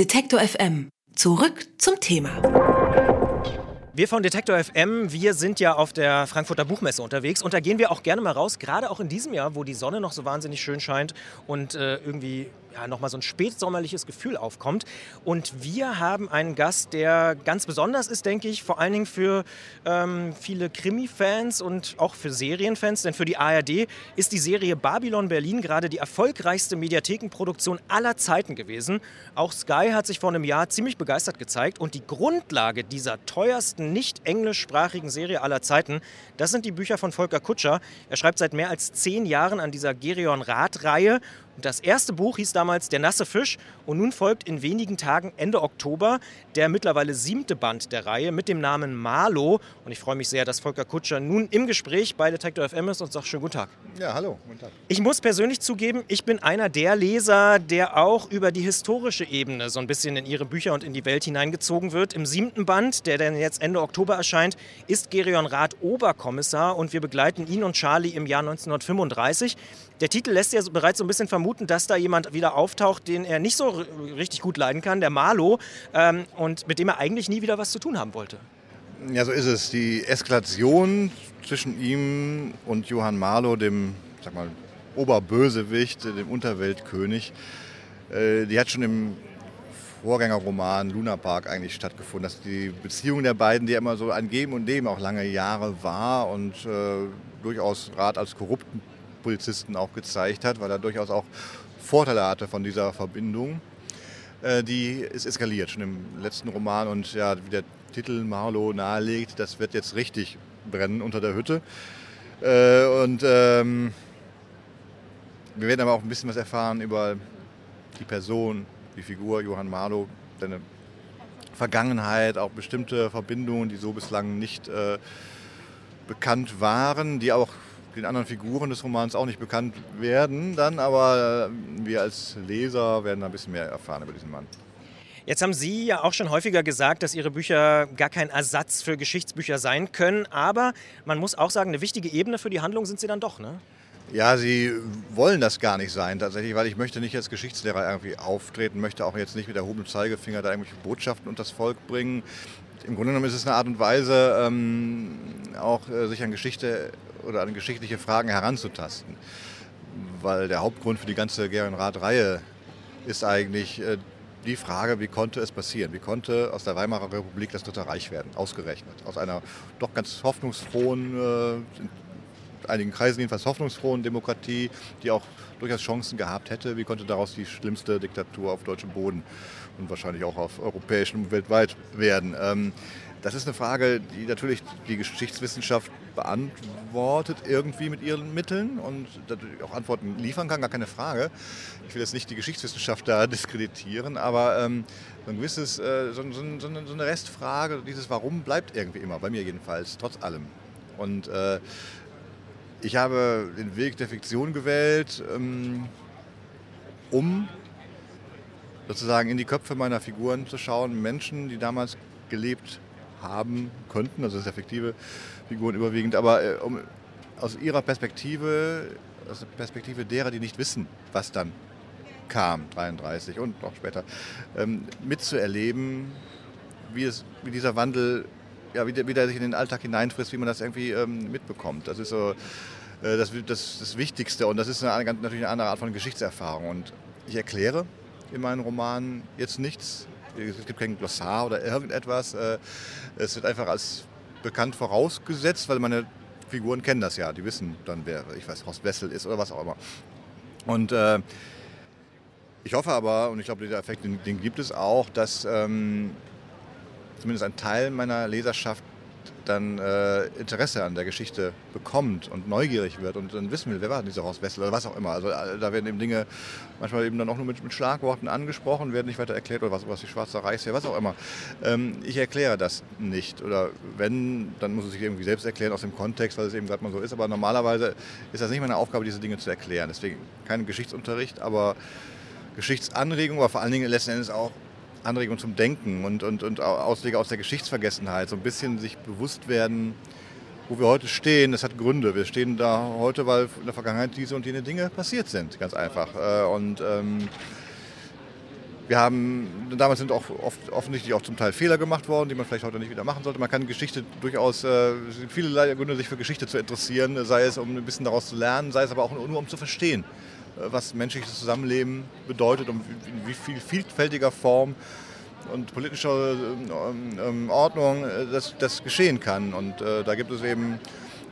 Detektor FM. Zurück zum Thema. Wir von Detektor FM, wir sind ja auf der Frankfurter Buchmesse unterwegs und da gehen wir auch gerne mal raus, gerade auch in diesem Jahr, wo die Sonne noch so wahnsinnig schön scheint und äh, irgendwie ja, nochmal so ein spätsommerliches Gefühl aufkommt. Und wir haben einen Gast, der ganz besonders ist, denke ich, vor allen Dingen für ähm, viele Krimi-Fans und auch für Serienfans. Denn für die ARD ist die Serie Babylon Berlin gerade die erfolgreichste Mediathekenproduktion aller Zeiten gewesen. Auch Sky hat sich vor einem Jahr ziemlich begeistert gezeigt. Und die Grundlage dieser teuersten nicht englischsprachigen Serie aller Zeiten, das sind die Bücher von Volker Kutscher. Er schreibt seit mehr als zehn Jahren an dieser Gerion Rath-Reihe das erste Buch hieß damals Der nasse Fisch und nun folgt in wenigen Tagen Ende Oktober der mittlerweile siebte Band der Reihe mit dem Namen Marlo. Und ich freue mich sehr, dass Volker Kutscher nun im Gespräch bei Detektor FM ist und sagt schönen guten Tag. Ja, hallo, guten Tag. Ich muss persönlich zugeben, ich bin einer der Leser, der auch über die historische Ebene so ein bisschen in ihre Bücher und in die Welt hineingezogen wird. Im siebten Band, der dann jetzt Ende Oktober erscheint, ist Gerion Rath Oberkommissar und wir begleiten ihn und Charlie im Jahr 1935. Der Titel lässt ja bereits so ein bisschen vermuten, dass da jemand wieder auftaucht, den er nicht so richtig gut leiden kann, der Marlo, ähm, und mit dem er eigentlich nie wieder was zu tun haben wollte. Ja, so ist es. Die Eskalation zwischen ihm und Johann Marlow, dem sag mal, Oberbösewicht, dem Unterweltkönig, äh, die hat schon im Vorgängerroman Luna Park eigentlich stattgefunden. Dass die Beziehung der beiden, die immer so ein Geben und Nehmen auch lange Jahre war und äh, durchaus Rat als korrupten Polizisten auch gezeigt hat, weil er durchaus auch Vorteile hatte von dieser Verbindung. Äh, die ist eskaliert, schon im letzten Roman. Und ja, wie der Titel Marlow nahelegt, das wird jetzt richtig brennen unter der Hütte. Äh, und ähm, wir werden aber auch ein bisschen was erfahren über die Person, die Figur Johann Marlow, seine Vergangenheit, auch bestimmte Verbindungen, die so bislang nicht äh, bekannt waren, die auch den anderen Figuren des Romans auch nicht bekannt werden dann, aber äh, wir als Leser werden ein bisschen mehr erfahren über diesen Mann. Jetzt haben Sie ja auch schon häufiger gesagt, dass Ihre Bücher gar kein Ersatz für Geschichtsbücher sein können, aber man muss auch sagen, eine wichtige Ebene für die Handlung sind sie dann doch, ne? Ja, sie wollen das gar nicht sein tatsächlich, weil ich möchte nicht als Geschichtslehrer irgendwie auftreten, möchte auch jetzt nicht mit erhobenem Zeigefinger da irgendwelche Botschaften unter das Volk bringen. Im Grunde genommen ist es eine Art und Weise, ähm, auch äh, sich an Geschichte oder an geschichtliche Fragen heranzutasten. Weil der Hauptgrund für die ganze Gerion-Rath-Reihe ist eigentlich äh, die Frage, wie konnte es passieren? Wie konnte aus der Weimarer Republik das Dritte Reich werden, ausgerechnet? Aus einer doch ganz hoffnungsfrohen, äh, in einigen Kreisen jedenfalls hoffnungsfrohen Demokratie, die auch durchaus Chancen gehabt hätte, wie konnte daraus die schlimmste Diktatur auf deutschem Boden und wahrscheinlich auch auf europäischem und weltweit werden? Ähm, das ist eine Frage, die natürlich die Geschichtswissenschaft beantwortet, irgendwie mit ihren Mitteln und auch Antworten liefern kann, gar keine Frage. Ich will jetzt nicht die Geschichtswissenschaft da diskreditieren, aber ähm, so, ein gewisses, äh, so, so, so, eine Restfrage, dieses Warum bleibt irgendwie immer, bei mir jedenfalls, trotz allem. Und äh, ich habe den Weg der Fiktion gewählt, ähm, um sozusagen in die Köpfe meiner Figuren zu schauen, Menschen, die damals gelebt haben haben könnten, also das sind Figuren überwiegend, aber äh, um, aus ihrer Perspektive, aus der Perspektive derer, die nicht wissen, was dann kam, 33 und noch später, ähm, mitzuerleben, wie, es, wie dieser Wandel, ja, wie der, wie der sich in den Alltag hineinfrisst, wie man das irgendwie ähm, mitbekommt. Das ist so äh, das, das, das Wichtigste und das ist eine, natürlich eine andere Art von Geschichtserfahrung. Und ich erkläre in meinen Romanen jetzt nichts es gibt kein Glossar oder irgendetwas. Äh, es wird einfach als bekannt vorausgesetzt, weil meine Figuren kennen das ja. Die wissen dann, wer, ich weiß, Horst Wessel ist oder was auch immer. Und äh, ich hoffe aber, und ich glaube, der Effekt, den, den gibt es auch, dass ähm, zumindest ein Teil meiner Leserschaft dann äh, Interesse an der Geschichte bekommt und neugierig wird und dann wissen will, wer war dieser Horst Wessel oder was auch immer. Also äh, da werden eben Dinge manchmal eben dann auch nur mit, mit Schlagworten angesprochen, werden nicht weiter erklärt oder was, was die Schwarze Reichswehr, was auch immer. Ähm, ich erkläre das nicht oder wenn, dann muss es sich irgendwie selbst erklären aus dem Kontext, weil es eben gerade mal so ist. Aber normalerweise ist das nicht meine Aufgabe, diese Dinge zu erklären. Deswegen kein Geschichtsunterricht, aber Geschichtsanregung, aber vor allen Dingen letzten Endes auch Anregung zum Denken und, und, und Auswege aus der Geschichtsvergessenheit. So ein bisschen sich bewusst werden, wo wir heute stehen. Das hat Gründe. Wir stehen da heute, weil in der Vergangenheit diese und jene Dinge passiert sind, ganz einfach. Äh, und ähm, wir haben, damals sind auch oft, offensichtlich auch zum Teil Fehler gemacht worden, die man vielleicht heute nicht wieder machen sollte. Man kann Geschichte durchaus, äh, viele Gründe, sich für Geschichte zu interessieren, sei es um ein bisschen daraus zu lernen, sei es aber auch nur um zu verstehen, was menschliches Zusammenleben bedeutet und wie viel vielfältiger Form und politischer ähm, ähm, Ordnung äh, das, das geschehen kann. Und äh, da gibt es eben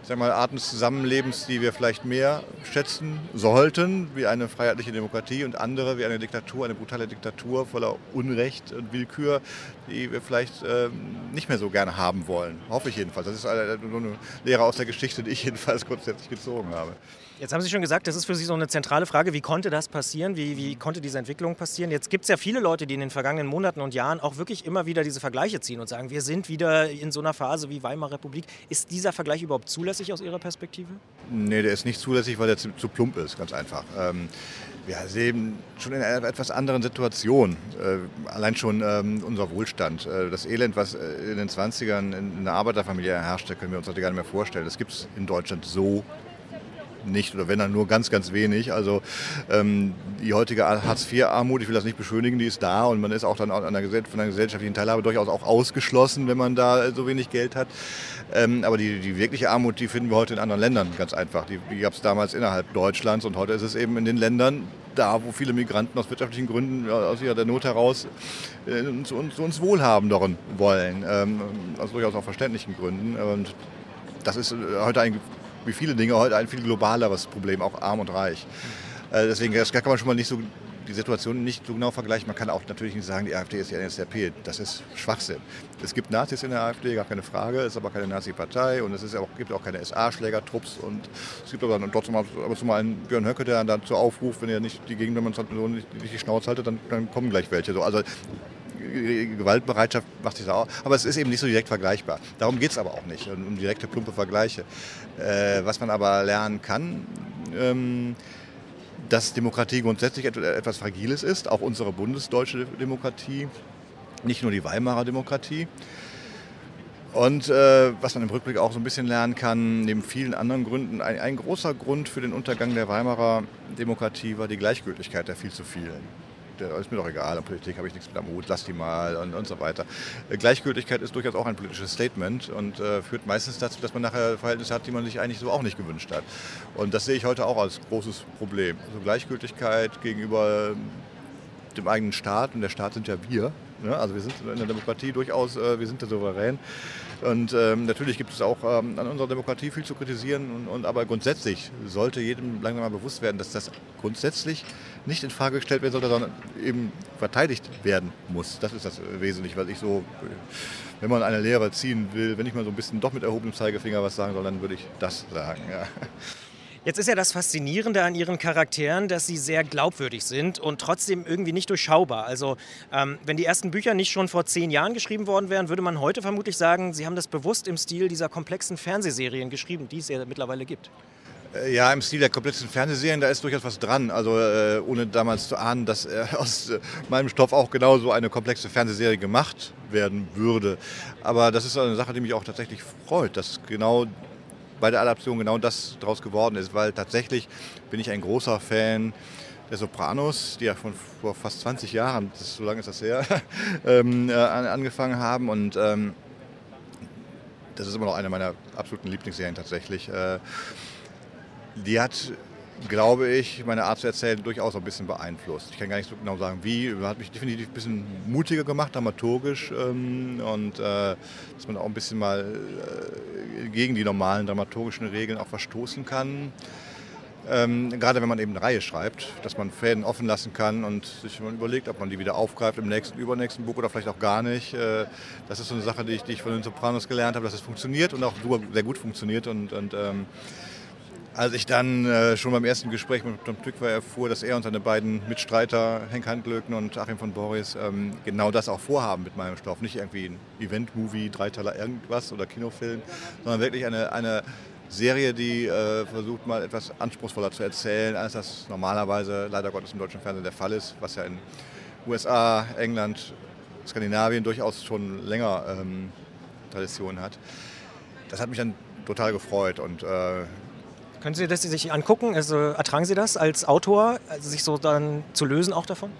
sag mal, Arten des Zusammenlebens, die wir vielleicht mehr schätzen sollten, wie eine freiheitliche Demokratie und andere wie eine Diktatur, eine brutale Diktatur voller Unrecht und Willkür, die wir vielleicht äh, nicht mehr so gerne haben wollen. Hoffe ich jedenfalls. Das ist eine, eine Lehre aus der Geschichte, die ich jedenfalls grundsätzlich gezogen habe. Jetzt haben Sie schon gesagt, das ist für Sie so eine zentrale Frage. Wie konnte das passieren? Wie, wie konnte diese Entwicklung passieren? Jetzt gibt es ja viele Leute, die in den vergangenen Monaten und Jahren auch wirklich immer wieder diese Vergleiche ziehen und sagen, wir sind wieder in so einer Phase wie Weimarer Republik. Ist dieser Vergleich überhaupt zulässig aus Ihrer Perspektive? Nee, der ist nicht zulässig, weil der zu, zu plump ist, ganz einfach. Ähm, wir leben schon in einer etwas anderen Situation. Äh, allein schon ähm, unser Wohlstand. Äh, das Elend, was äh, in den 20ern in einer Arbeiterfamilie herrschte, können wir uns heute gar nicht mehr vorstellen. Das gibt es in Deutschland so nicht oder wenn dann nur ganz, ganz wenig. Also ähm, die heutige Hartz-IV-Armut, ich will das nicht beschönigen, die ist da und man ist auch dann an der, von der gesellschaftlichen Teilhabe durchaus auch ausgeschlossen, wenn man da so wenig Geld hat. Ähm, aber die, die wirkliche Armut, die finden wir heute in anderen Ländern ganz einfach. Die, die gab es damals innerhalb Deutschlands und heute ist es eben in den Ländern, da wo viele Migranten aus wirtschaftlichen Gründen, aus ihrer Not heraus äh, zu, uns, zu uns wohlhabenderen wollen. Ähm, aus durchaus auch verständlichen Gründen. Und das ist äh, heute ein wie viele Dinge heute ein viel globaleres Problem, auch arm und reich. Äh, deswegen kann man schon mal nicht so die Situation nicht so genau vergleichen. Man kann auch natürlich nicht sagen, die AfD ist die NSDAP. Das ist Schwachsinn. Es gibt Nazis in der AfD, gar keine Frage. Es ist aber keine Nazi-Partei und es ist auch, gibt auch keine SA-Schlägertrupps. Und es gibt aber trotzdem mal, aber mal einen Björn Höcke, der dann dazu aufruft, wenn er nicht die Gegendemonstration nicht, nicht die Schnauze haltet, dann, dann kommen gleich welche. So, also Gewaltbereitschaft macht sich da auch. Aber es ist eben nicht so direkt vergleichbar. Darum geht es aber auch nicht, um direkte plumpe Vergleiche. Äh, was man aber lernen kann, ähm, dass Demokratie grundsätzlich etwas Fragiles ist, auch unsere bundesdeutsche Demokratie, nicht nur die Weimarer Demokratie. Und äh, was man im Rückblick auch so ein bisschen lernen kann, neben vielen anderen Gründen, ein, ein großer Grund für den Untergang der Weimarer Demokratie war die Gleichgültigkeit der viel zu vielen ist mir doch egal, an Politik habe ich nichts mit am Hut, lass die mal und, und so weiter. Äh, Gleichgültigkeit ist durchaus auch ein politisches Statement und äh, führt meistens dazu, dass man nachher Verhältnisse hat, die man sich eigentlich so auch nicht gewünscht hat. Und das sehe ich heute auch als großes Problem. Also Gleichgültigkeit gegenüber dem eigenen Staat und der Staat sind ja wir. Ne? Also wir sind in der Demokratie durchaus, äh, wir sind der Souverän. Und ähm, natürlich gibt es auch ähm, an unserer Demokratie viel zu kritisieren. Und, und, aber grundsätzlich sollte jedem langsam mal bewusst werden, dass das grundsätzlich nicht in Frage gestellt werden sollte, sondern eben verteidigt werden muss. Das ist das Wesentliche, was ich so, wenn man eine Lehre ziehen will, wenn ich mal so ein bisschen doch mit erhobenem Zeigefinger was sagen soll, dann würde ich das sagen. Ja. Jetzt ist ja das Faszinierende an ihren Charakteren, dass sie sehr glaubwürdig sind und trotzdem irgendwie nicht durchschaubar. Also ähm, wenn die ersten Bücher nicht schon vor zehn Jahren geschrieben worden wären, würde man heute vermutlich sagen, sie haben das bewusst im Stil dieser komplexen Fernsehserien geschrieben, die es ja mittlerweile gibt. Äh, ja, im Stil der komplexen Fernsehserien, da ist durchaus was dran. Also äh, ohne damals zu ahnen, dass äh, aus äh, meinem Stoff auch genauso eine komplexe Fernsehserie gemacht werden würde. Aber das ist eine Sache, die mich auch tatsächlich freut, dass genau bei der Adaption genau das daraus geworden ist, weil tatsächlich bin ich ein großer Fan der Sopranos, die ja von vor fast 20 Jahren, das so lange ist das her, ähm, äh, angefangen haben und ähm, das ist immer noch eine meiner absoluten Lieblingsserien tatsächlich. Äh, die hat glaube ich, meine Art zu erzählen durchaus ein bisschen beeinflusst. Ich kann gar nicht so genau sagen, wie. Hat mich definitiv ein bisschen mutiger gemacht, dramaturgisch. Ähm, und äh, dass man auch ein bisschen mal äh, gegen die normalen dramaturgischen Regeln auch verstoßen kann. Ähm, gerade wenn man eben eine Reihe schreibt, dass man Fäden offen lassen kann und sich mal überlegt, ob man die wieder aufgreift im nächsten, übernächsten Buch oder vielleicht auch gar nicht. Äh, das ist so eine Sache, die ich, die ich von den Sopranos gelernt habe, dass es funktioniert und auch sehr gut funktioniert. Und, und ähm, als ich dann äh, schon beim ersten Gespräch mit Tom Tückwer erfuhr, dass er und seine beiden Mitstreiter, Henk Handlöken und Achim von Boris, ähm, genau das auch vorhaben mit meinem Stoff. Nicht irgendwie ein Event-Movie, Dreiteiler irgendwas oder Kinofilm, sondern wirklich eine, eine Serie, die äh, versucht mal etwas anspruchsvoller zu erzählen, als das normalerweise leider Gottes im deutschen Fernsehen der Fall ist, was ja in USA, England, Skandinavien durchaus schon länger ähm, Tradition hat. Das hat mich dann total gefreut und äh, können Sie das sich angucken? Also ertragen Sie das als Autor, also sich so dann zu lösen auch davon?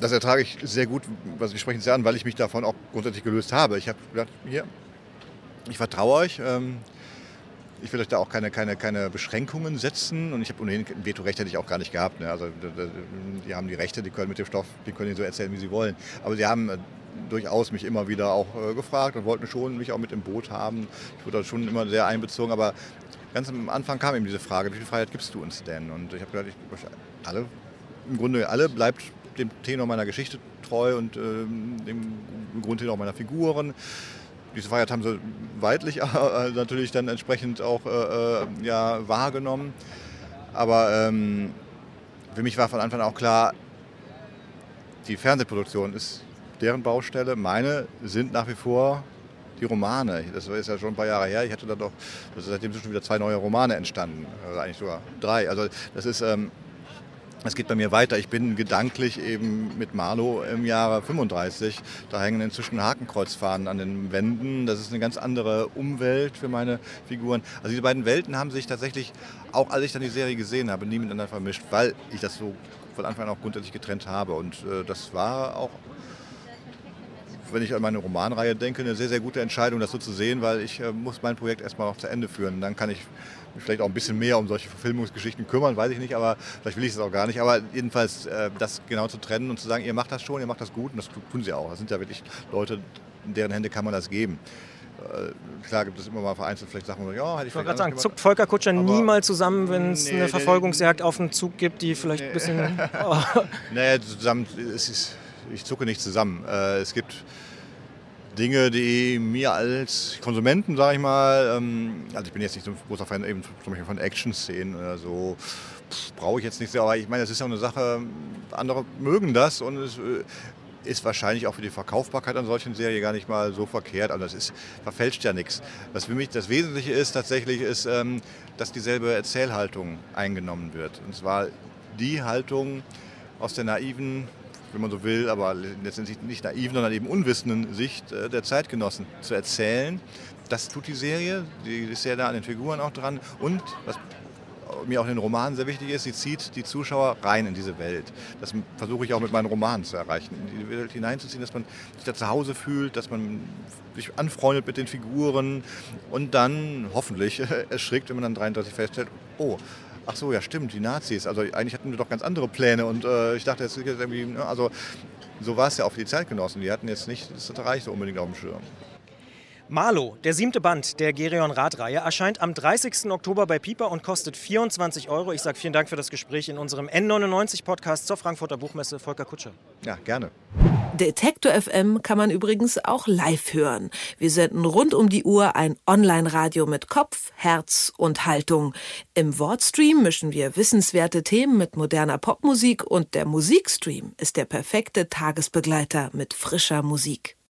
das ertrage ich sehr gut, was Sie sprechen sehr an, weil ich mich davon auch grundsätzlich gelöst habe. Ich habe gedacht, hier, ich vertraue euch. Ähm, ich will euch da auch keine, keine, keine Beschränkungen setzen und ich habe ohnehin ein Vetorecht hätte ich auch gar nicht gehabt. Ne? Also die haben die Rechte, die können mit dem Stoff, die können so erzählen, wie sie wollen. Aber sie haben äh, durchaus mich immer wieder auch äh, gefragt und wollten schon mich auch mit im Boot haben. Ich wurde schon immer sehr einbezogen, aber ganz am Anfang kam eben diese Frage, wie viel Freiheit gibst du uns denn? Und ich habe gedacht, ich, alle, im Grunde alle bleibt dem Tenor meiner Geschichte treu und äh, dem Grundtenor meiner Figuren diese Freiheit haben sie weitlich äh, natürlich dann entsprechend auch äh, äh, ja, wahrgenommen. Aber ähm, für mich war von Anfang an auch klar, die Fernsehproduktion ist deren Baustelle. Meine sind nach wie vor die Romane. Das ist ja schon ein paar Jahre her. Ich hatte da doch, seitdem sind schon wieder zwei neue Romane entstanden. Also eigentlich sogar drei. Also das ist, ähm, es geht bei mir weiter. Ich bin gedanklich eben mit Marlow im Jahre 35. Da hängen inzwischen Hakenkreuzfahnen an den Wänden. Das ist eine ganz andere Umwelt für meine Figuren. Also diese beiden Welten haben sich tatsächlich, auch als ich dann die Serie gesehen habe, nie miteinander vermischt, weil ich das so von Anfang an auch grundsätzlich getrennt habe. Und äh, das war auch wenn ich an meine Romanreihe denke, eine sehr, sehr gute Entscheidung, das so zu sehen, weil ich äh, muss mein Projekt erstmal noch zu Ende führen. Dann kann ich mich vielleicht auch ein bisschen mehr um solche Verfilmungsgeschichten kümmern, weiß ich nicht, aber vielleicht will ich es auch gar nicht. Aber jedenfalls äh, das genau zu trennen und zu sagen, ihr macht das schon, ihr macht das gut und das tun sie auch. Das sind ja wirklich Leute, in deren Hände kann man das geben. Äh, klar gibt es immer mal vereinzelt vielleicht Sachen, ja, hätte ich, ich wollte gerade sagen, zuckt Volker Kutscher nie mal zusammen, wenn es nee, eine Verfolgungsjagd auf den Zug gibt, die vielleicht nee. ein bisschen... Oh. nee, zusammen, es ist, ich zucke nicht zusammen. Äh, es gibt Dinge, die mir als Konsumenten, sage ich mal, ähm, also ich bin jetzt nicht so ein großer Fan eben zum Beispiel von Action-Szenen oder so, brauche ich jetzt nicht sehr, aber ich meine, das ist ja eine Sache, andere mögen das und es äh, ist wahrscheinlich auch für die Verkaufbarkeit an solchen Serien gar nicht mal so verkehrt. Also das ist, verfälscht ja nichts. Was für mich das Wesentliche ist tatsächlich, ist, ähm, dass dieselbe Erzählhaltung eingenommen wird. Und zwar die Haltung aus der naiven wenn man so will, aber letztendlich nicht naiv, sondern eben unwissenden Sicht äh, der Zeitgenossen zu erzählen. Das tut die Serie, die ist sehr da an den Figuren auch dran und was mir auch in den Romanen sehr wichtig ist, sie zieht die Zuschauer rein in diese Welt. Das versuche ich auch mit meinen Romanen zu erreichen, in die Welt hineinzuziehen, dass man sich da zu Hause fühlt, dass man sich anfreundet mit den Figuren und dann hoffentlich erschrickt, wenn man dann 33 feststellt, oh, ach so, ja stimmt, die Nazis. Also eigentlich hatten wir doch ganz andere Pläne und äh, ich dachte, jetzt irgendwie, ne, also so war es ja auch für die Zeitgenossen. Die hatten jetzt nicht das Reich so unbedingt auf dem Schirm. Marlo, der siebte Band der Gerion Radreihe, erscheint am 30. Oktober bei Piper und kostet 24 Euro. Ich sage vielen Dank für das Gespräch in unserem N99-Podcast zur Frankfurter Buchmesse. Volker Kutscher. Ja, gerne. Detektor FM kann man übrigens auch live hören. Wir senden rund um die Uhr ein Online-Radio mit Kopf, Herz und Haltung. Im Wortstream mischen wir wissenswerte Themen mit moderner Popmusik und der Musikstream ist der perfekte Tagesbegleiter mit frischer Musik.